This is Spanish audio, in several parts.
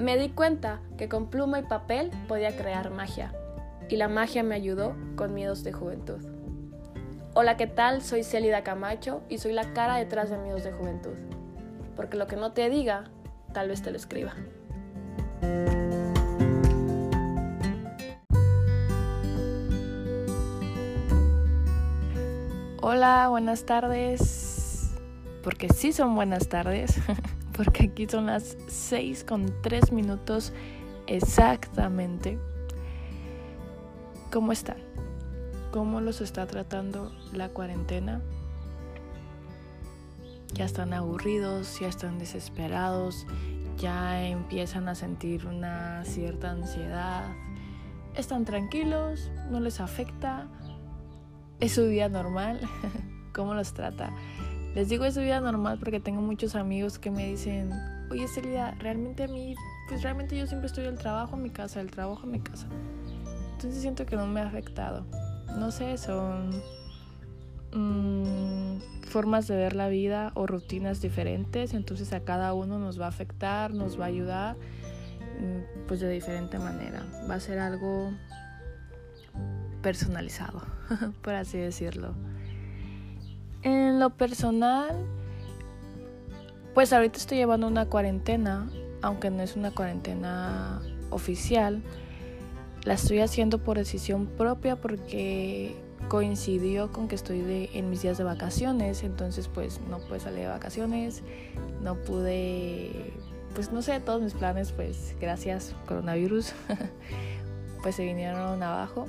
Me di cuenta que con pluma y papel podía crear magia, y la magia me ayudó con miedos de juventud. Hola, ¿qué tal? Soy Celida Camacho y soy la cara detrás de miedos de juventud, porque lo que no te diga, tal vez te lo escriba. Hola, buenas tardes. Porque sí son buenas tardes. Porque aquí son las 6 con 3 minutos exactamente. ¿Cómo están? ¿Cómo los está tratando la cuarentena? Ya están aburridos, ya están desesperados, ya empiezan a sentir una cierta ansiedad. Están tranquilos, no les afecta es su vida normal, cómo los trata. Les digo es vida normal porque tengo muchos amigos que me dicen, oye Celia, realmente a mí, pues realmente yo siempre estoy del trabajo a mi casa, del trabajo a mi casa. Entonces siento que no me ha afectado. No sé, son mm, formas de ver la vida o rutinas diferentes, entonces a cada uno nos va a afectar, nos va a ayudar, mm, pues de diferente manera. Va a ser algo personalizado, por así decirlo. En lo personal, pues ahorita estoy llevando una cuarentena, aunque no es una cuarentena oficial. La estoy haciendo por decisión propia porque coincidió con que estoy de, en mis días de vacaciones, entonces pues no pude salir de vacaciones, no pude, pues no sé, todos mis planes pues gracias coronavirus pues se vinieron abajo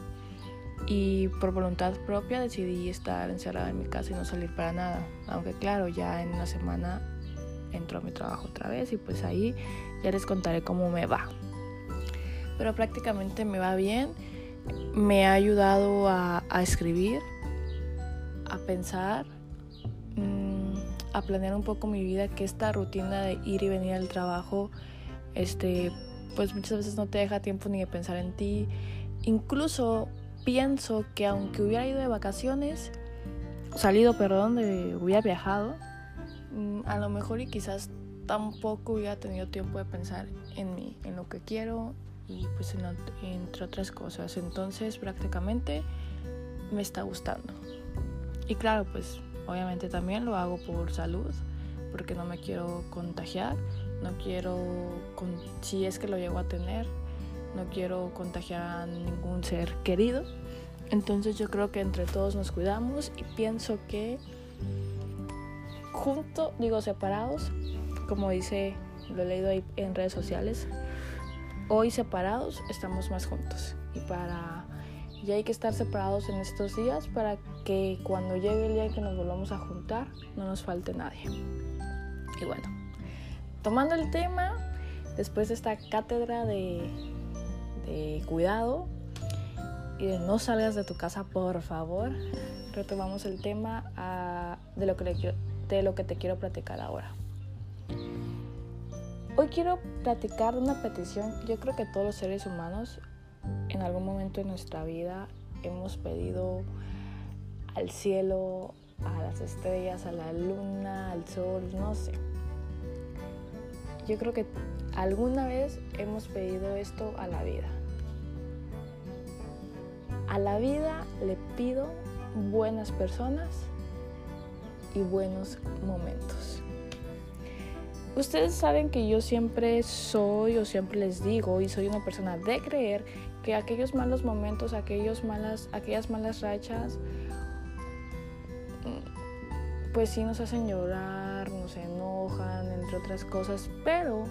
y por voluntad propia decidí estar encerrada en mi casa y no salir para nada. Aunque claro, ya en una semana entro a mi trabajo otra vez y pues ahí ya les contaré cómo me va. Pero prácticamente me va bien. Me ha ayudado a, escribir, a pensar, mm, a planear un poco mi vida, que esta rutina de ir y venir al trabajo, este, pues muchas veces no te deja tiempo ni de pensar en ti. Incluso pienso que aunque hubiera ido de vacaciones, salido, perdón, de, hubiera viajado, mm, a lo mejor y quizás tampoco hubiera tenido tiempo de pensar en mí, en lo que quiero y pues entre otras cosas. Entonces prácticamente me está gustando. Y claro, pues obviamente también lo hago por salud, porque no me quiero contagiar, no quiero, si es que lo llego a tener, no quiero contagiar a ningún ser querido. Entonces yo creo que entre todos nos cuidamos y pienso que junto, digo separados, como dice, lo he leído ahí en redes sociales, hoy separados estamos más juntos. Y para ya hay que estar separados en estos días para que cuando llegue el día que nos volvamos a juntar no nos falte nadie. Y bueno, tomando el tema, después de esta cátedra de de cuidado y de no salgas de tu casa, por favor. Retomamos el tema ah, de, lo que de lo que te quiero platicar ahora. Hoy quiero platicar de una petición. Yo creo que todos los seres humanos en algún momento de nuestra vida hemos pedido al cielo, a las estrellas, a la luna, al sol, no sé. Yo creo que alguna vez hemos pedido esto a la vida. A la vida le pido buenas personas y buenos momentos. Ustedes saben que yo siempre soy o siempre les digo y soy una persona de creer que aquellos malos momentos, aquellos malas, aquellas malas rachas, pues sí nos hacen llorar, nos enojan, entre otras cosas, pero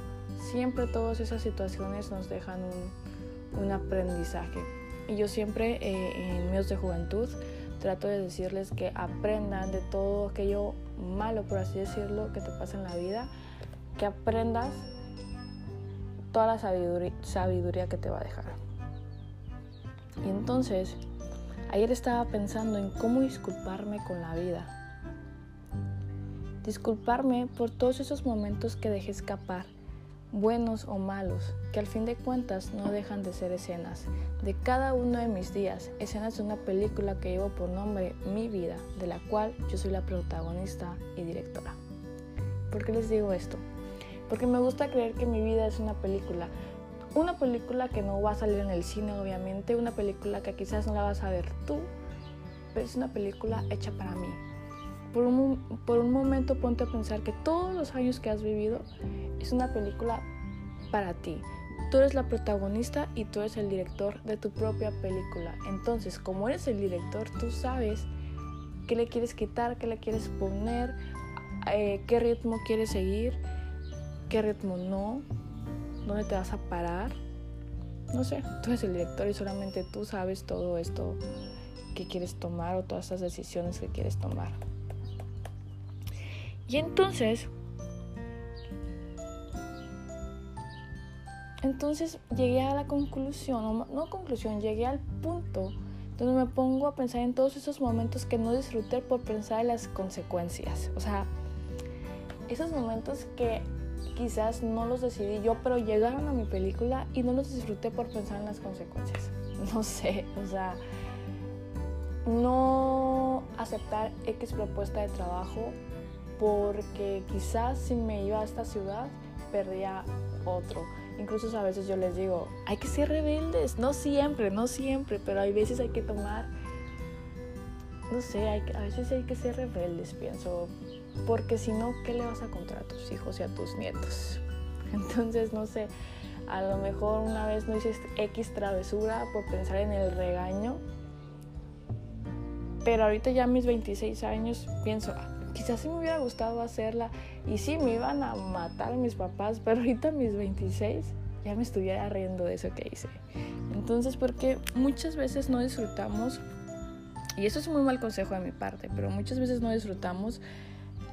siempre todas esas situaciones nos dejan un, aprendizaje. Y yo siempre eh, en medios de juventud trato de decirles que aprendan de todo aquello malo, por así decirlo, que te pasa en la vida, que aprendas toda la sabiduría, sabiduría que te va a dejar. Y entonces, ayer estaba pensando en cómo disculparme con la vida. Disculparme por todos esos momentos que dejé escapar buenos o malos, que al fin de cuentas no dejan de ser escenas de cada uno de mis días, escenas de una película que llevo por nombre Mi vida, de la cual yo soy la protagonista y directora. ¿Por qué les digo esto? Porque me gusta creer que mi vida es una película. Una película que no va a salir en el cine, obviamente. Una película que quizás no la vas a ver tú. Pero es una película hecha para mí. Por un, por un momento ponte a pensar que todos los años que has vivido es una película para ti. Tú eres la protagonista y tú eres el director de tu propia película. Entonces, como eres el director, tú sabes qué le quieres quitar, qué le quieres poner, eh, qué ritmo quieres seguir, qué ritmo no, dónde te vas a parar. No sé, tú eres el director y solamente tú sabes todo esto que quieres tomar o todas estas decisiones que quieres tomar. Y entonces, entonces llegué a la conclusión, no, no conclusión, llegué al punto donde me pongo a pensar en todos esos momentos que no disfruté por pensar en las consecuencias. O sea, esos momentos que quizás no los decidí yo, pero llegaron a mi película y no los disfruté por pensar en las consecuencias. No sé, o sea, no aceptar X propuesta de trabajo porque quizás si me iba a esta ciudad perdía otro. Incluso a veces yo les digo, hay que ser rebeldes, no siempre, no siempre, pero hay veces hay que tomar, no sé, a veces hay que ser rebeldes, pienso, porque si no, ¿qué le vas a contar a tus hijos y a tus nietos? Entonces, no sé, a lo mejor una vez no hiciste X travesura por pensar en el regaño, pero ahorita ya a mis 26 años pienso, quizás sí me hubiera gustado hacerla y sí me iban a matar mis papás, pero ahorita a mis 26 ya me estuviera riendo de eso que hice. Entonces, porque muchas veces no disfrutamos, y eso es un muy mal consejo de mi parte, pero muchas veces no disfrutamos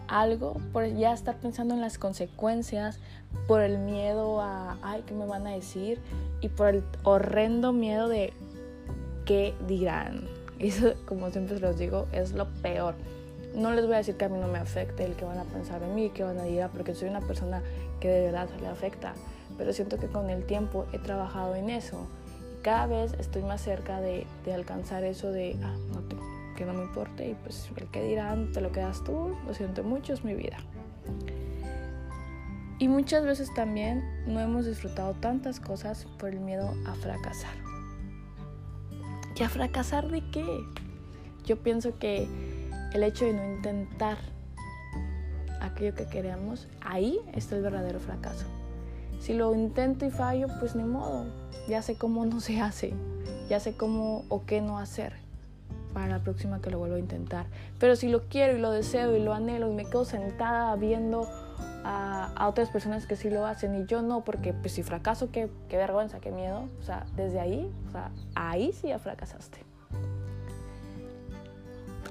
algo por ya estar pensando en las consecuencias, por el miedo a, ay, ¿qué me van a decir? Y por el horrendo miedo de qué dirán. Eso, como siempre los digo, es lo peor no les voy a decir que a mí no me afecte el que van a pensar en mí, que van a decir, porque soy una persona que de verdad le afecta, pero siento que con el tiempo he trabajado en eso y cada vez estoy más cerca de, alcanzar eso de, ah, que no me importe y pues el que dirán, te lo quedas tú, lo siento mucho, es mi vida. Y muchas veces también no hemos disfrutado tantas cosas por el miedo a fracasar. ¿Y a fracasar de qué? Yo pienso que el hecho de no intentar aquello que queremos, ahí está el verdadero fracaso. Si lo intento y fallo, pues ni modo, ya sé cómo no se hace, ya sé cómo o qué no hacer para la próxima que lo vuelvo a intentar. Pero si lo quiero y lo deseo y lo anhelo y me quedo sentada viendo a, otras personas que sí lo hacen y yo no, porque pues si fracaso, qué, qué vergüenza, qué miedo. O sea, desde ahí, o sea, ahí sí ya fracasaste.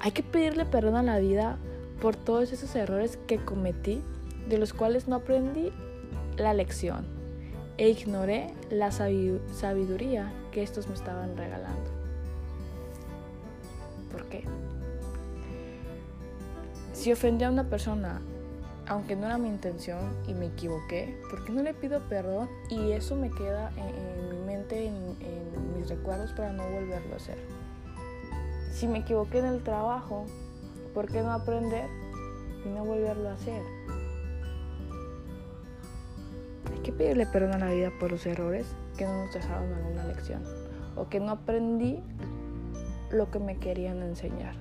Hay que pedirle perdón a la vida por todos esos errores que cometí, de los cuales no aprendí la lección e ignoré la sabiduría que estos me estaban regalando. ¿Por qué? Si ofendí a una persona, aunque no era mi intención y me equivoqué, ¿por qué no le pido perdón? Y eso me queda en, mi mente, en, en mis recuerdos para no volverlo a hacer. Si me equivoqué en el trabajo, ¿por qué no aprender y no volverlo a hacer? Hay que pedirle perdón a la vida por los errores que no nos dejaron alguna lección o que no aprendí lo que me querían enseñar.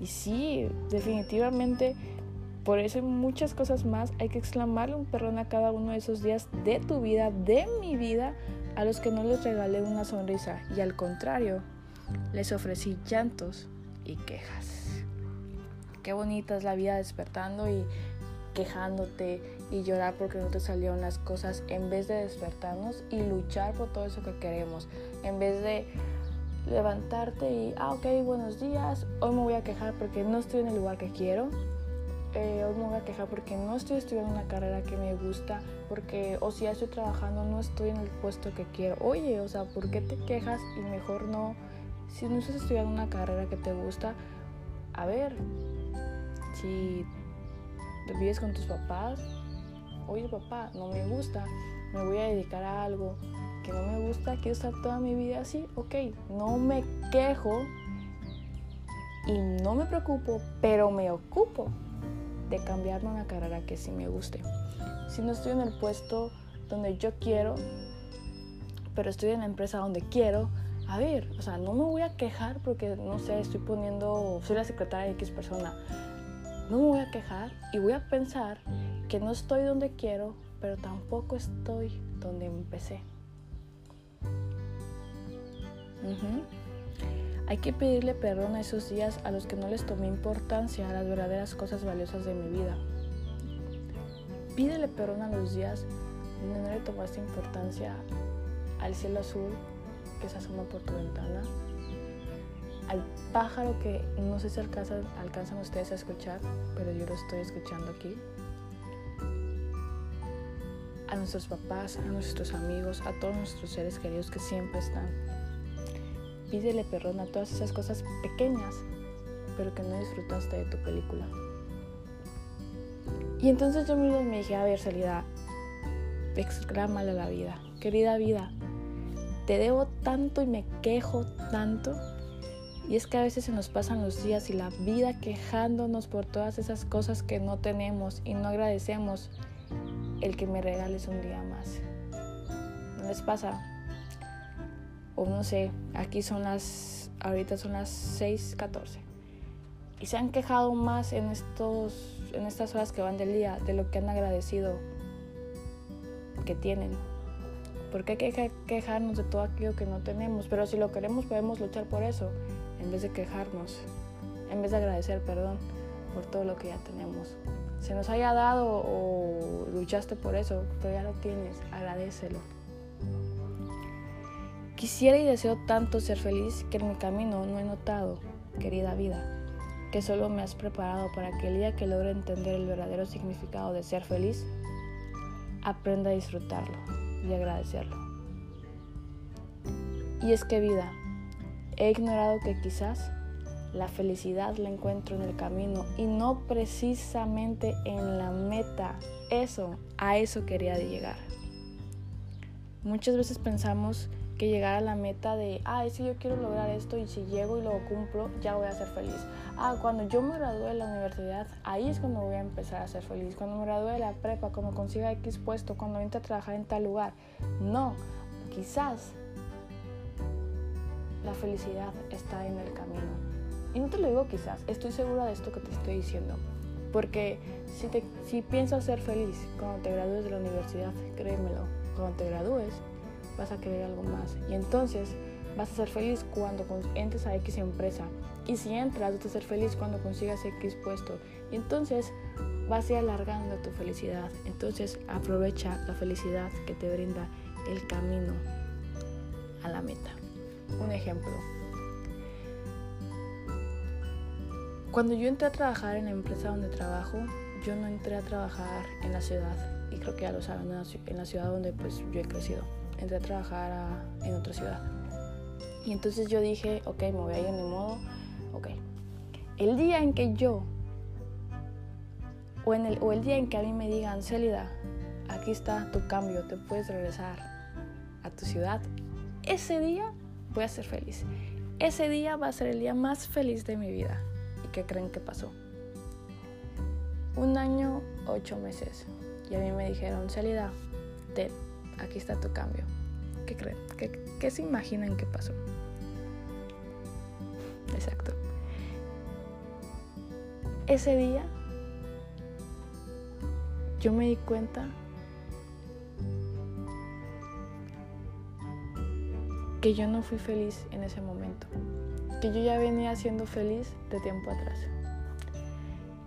Y sí, definitivamente, por eso y muchas cosas más, hay que exclamarle un perdón a cada uno de esos días de tu vida, de mi vida, a los que no les regalé una sonrisa. Y al contrario, les ofrecí llantos y quejas. Qué bonita es la vida despertando y quejándote y llorar porque no te salieron las cosas en vez de despertarnos y luchar por todo eso que queremos. En vez de levantarte y, ah, ok, buenos días, hoy me voy a quejar porque no estoy en el lugar que quiero. Eh, hoy me voy a quejar porque no estoy estudiando una carrera que me gusta, porque o si ya estoy trabajando no estoy en el puesto que quiero. Oye, o sea, ¿por qué te quejas y mejor no si no estás estudiando una carrera que te gusta, a ver, si vives con tus papás, oye papá, no me gusta, me voy a dedicar a algo que no me gusta, quiero estar toda mi vida así, ok, no me quejo y no me preocupo, pero me ocupo de cambiarme una carrera que sí me guste. Si no estoy en el puesto donde yo quiero, pero estoy en la empresa donde quiero, a ver, o sea, no me voy a quejar porque, no sé, estoy poniendo, soy la secretaria de X persona. No me voy a quejar y voy a pensar que no estoy donde quiero, pero tampoco estoy donde empecé. Hay que pedirle perdón a esos días a los que no les tomé importancia a las verdaderas cosas valiosas de mi vida. Pídele perdón a los días donde no le tomaste importancia al cielo azul que se asoma por tu ventana, al pájaro que no sé si alcanzan, alcanzan ustedes a escuchar, pero yo lo estoy escuchando aquí, a nuestros papás, a nuestros amigos, a todos nuestros seres queridos que siempre están. Pídele perdón a todas esas cosas pequeñas, pero que no disfrutaste de tu película. Y entonces yo mismo me dije, a ver, Salida, exclámale la vida, querida vida, te debo tanto y me quejo tanto. Y es que a veces se nos pasan los días y la vida quejándonos por todas esas cosas que no tenemos y no agradecemos el que me regales un día más. ¿No les pasa? O no sé, aquí son las, ahorita son las 6:14. Y se han quejado más en, estos, en estas horas que van del día de lo que han agradecido que tienen porque hay que quejarnos de todo aquello que no tenemos, pero si lo queremos podemos luchar por eso, en vez de quejarnos, en vez de agradecer perdón por todo lo que ya tenemos. Se nos haya dado o luchaste por eso, pero ya lo tienes, agradecelo. Quisiera y deseo tanto ser feliz que en mi camino no he notado, querida vida, que solo me has preparado para que el día que logre entender el verdadero significado de ser feliz, aprenda a disfrutarlo y agradecerlo. Y es que vida, he ignorado que quizás la felicidad la encuentro en el camino y no precisamente en la meta. Eso, a eso quería llegar. Muchas veces pensamos que llegar a la meta de, ah, es que yo quiero lograr esto y si llego y lo cumplo, ya voy a ser feliz. Ah, cuando yo me gradúe de la universidad, ahí es cuando voy a empezar a ser feliz. Cuando me gradúe de la prepa, cuando consiga X puesto, cuando entre a trabajar en tal lugar. No, quizás la felicidad está en el camino. Y no te lo digo quizás, estoy segura de esto que te estoy diciendo. Porque si, te, si piensas ser feliz cuando te gradúes de la universidad, créemelo, cuando te gradúes vas a querer algo más. Y entonces vas a ser feliz cuando entres a X empresa. Y si entras, vas a ser feliz cuando consigas X puesto. Y entonces vas a ir alargando tu felicidad. Entonces aprovecha la felicidad que te brinda el camino a la meta. Un ejemplo. Cuando yo entré a trabajar en la empresa donde trabajo, yo no entré a trabajar en la ciudad. Y creo que ya lo saben, en la ciudad donde pues yo he crecido entré a trabajar en otra ciudad. Y entonces yo dije, ok, me voy a ir de modo, ok. El día en que yo, o, en el, o el día en que a mí me digan, Célida, aquí está tu cambio, te puedes regresar a tu ciudad, ese día voy a ser feliz. Ese día va a ser el día más feliz de mi vida. ¿Y qué creen que pasó? Un año, ocho meses. Y a mí me dijeron, Célida, te aquí está tu cambio. ¿Qué creen? ¿Qué, se imaginan que pasó? Exacto. Ese día yo me di cuenta que yo no fui feliz en ese momento, que yo ya venía siendo feliz de tiempo atrás.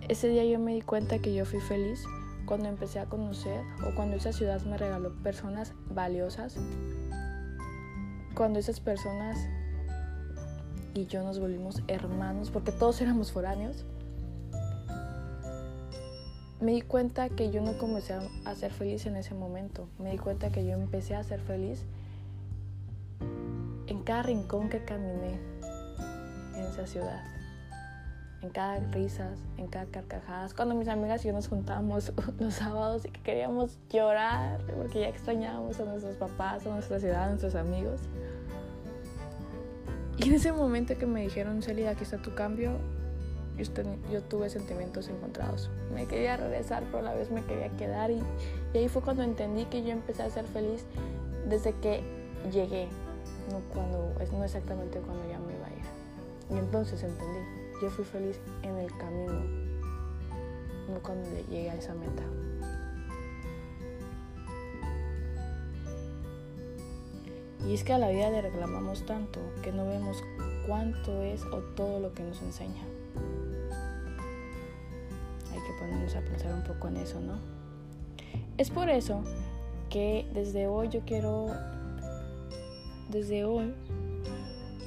Ese día yo me di cuenta que yo fui feliz cuando empecé a conocer o cuando esa ciudad me regaló personas valiosas, cuando esas personas y yo nos volvimos hermanos, porque todos éramos foráneos, me di cuenta que yo no comencé a ser feliz en ese momento. Me di cuenta que yo empecé a ser feliz en cada rincón que caminé en esa ciudad en cada risas, en cada carcajadas. Cuando mis amigas y yo nos juntábamos los sábados y que queríamos llorar porque ya extrañábamos a nuestros papás, a nuestra ciudad, a nuestros amigos. Y en ese momento que me dijeron, Celia, aquí está tu cambio, yo, tuve sentimientos encontrados. Me quería regresar, pero a la vez me quería quedar. Y, y ahí fue cuando entendí que yo empecé a ser feliz desde que llegué, no, cuando, no exactamente cuando ya me iba a ir. Y entonces entendí, yo fui feliz en el camino, no cuando llegué a esa meta. Y es que a la vida le reclamamos tanto que no vemos cuánto es o todo lo que nos enseña. Hay que ponernos a pensar un poco en eso, ¿no? Es por eso que desde hoy yo quiero, desde hoy,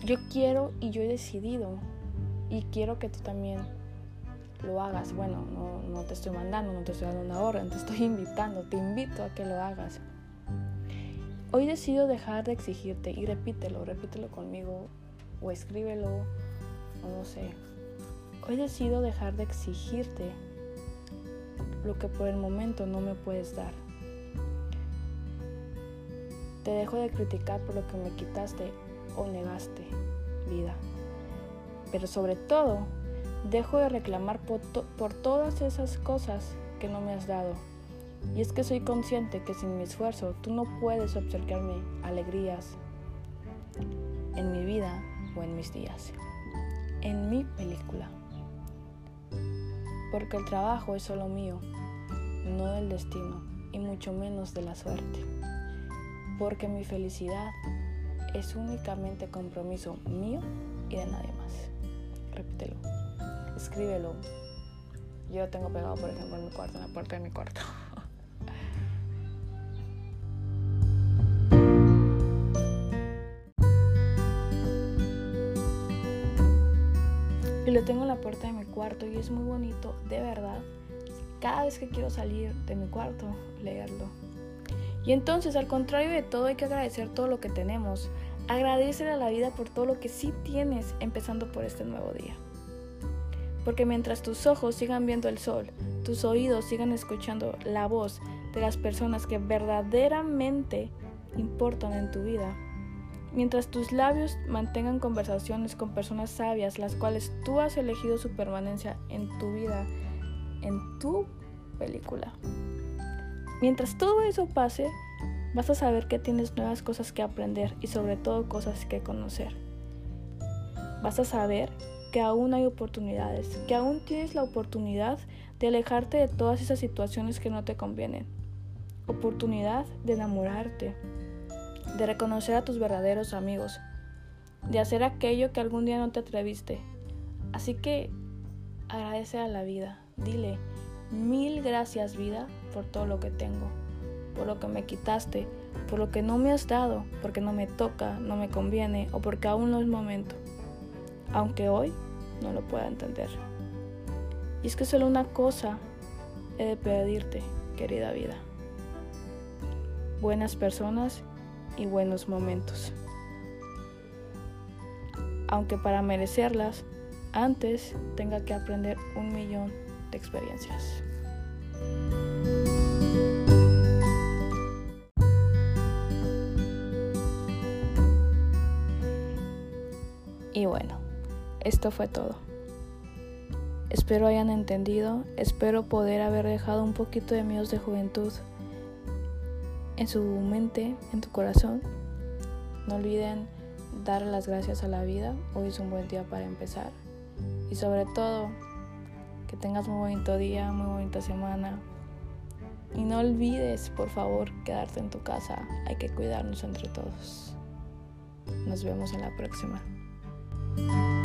yo quiero y yo he decidido y quiero que tú también lo hagas. Bueno, no, no te estoy mandando, no te estoy dando una orden, te estoy invitando, te invito a que lo hagas. Hoy decido dejar de exigirte y repítelo, repítelo conmigo o escríbelo o no sé. Hoy decido dejar de exigirte lo que por el momento no me puedes dar. Te dejo de criticar por lo que me quitaste o negaste, vida. Pero sobre todo, dejo de reclamar por, por todas esas cosas que no me has dado. Y es que soy consciente que sin mi esfuerzo tú no puedes observarme alegrías en mi vida o en mis días, en mi película. Porque el trabajo es solo mío, no del destino y mucho menos de la suerte porque mi felicidad es únicamente compromiso mío y de nadie más. Repítelo, escríbelo. Yo lo tengo pegado, por ejemplo, en mi cuarto, en la puerta de mi cuarto. y lo tengo en la puerta de mi cuarto y es muy bonito, de verdad. Cada vez que quiero salir de mi cuarto, leerlo. Y entonces, al contrario de todo, hay que agradecer todo lo que tenemos. Agradecer a la vida por todo lo que sí tienes, empezando por este nuevo día. Porque mientras tus ojos sigan viendo el sol, tus oídos sigan escuchando la voz de las personas que verdaderamente importan en tu vida, mientras tus labios mantengan conversaciones con personas sabias, las cuales tú has elegido su permanencia en tu vida, en tu película. Mientras todo eso pase, vas a saber que tienes nuevas cosas que aprender y sobre todo cosas que conocer. Vas a saber que aún hay oportunidades, que aún tienes la oportunidad de alejarte de todas esas situaciones que no te convienen. Oportunidad de enamorarte, de reconocer a tus verdaderos amigos, de hacer aquello que algún día no te atreviste. Así que agradece a la vida, dile, Mil gracias vida por todo lo que tengo, por lo que me quitaste, por lo que no me has dado, porque no me toca, no me conviene o porque aún no es momento, aunque hoy no lo pueda entender. Y es que solo una cosa he de pedirte, querida vida. Buenas personas y buenos momentos. Aunque para merecerlas, antes tenga que aprender un millón de experiencias. Y bueno, esto fue todo. Espero hayan entendido, espero poder haber dejado un poquito de miedos de juventud en su mente, en tu corazón. No olviden dar las gracias a la vida, hoy es un buen día para empezar. Y sobre todo, que tengas muy bonito día, muy bonita semana. Y no olvides, por favor, quedarte en tu casa. Hay que cuidarnos entre todos. Nos vemos en la próxima. Bye.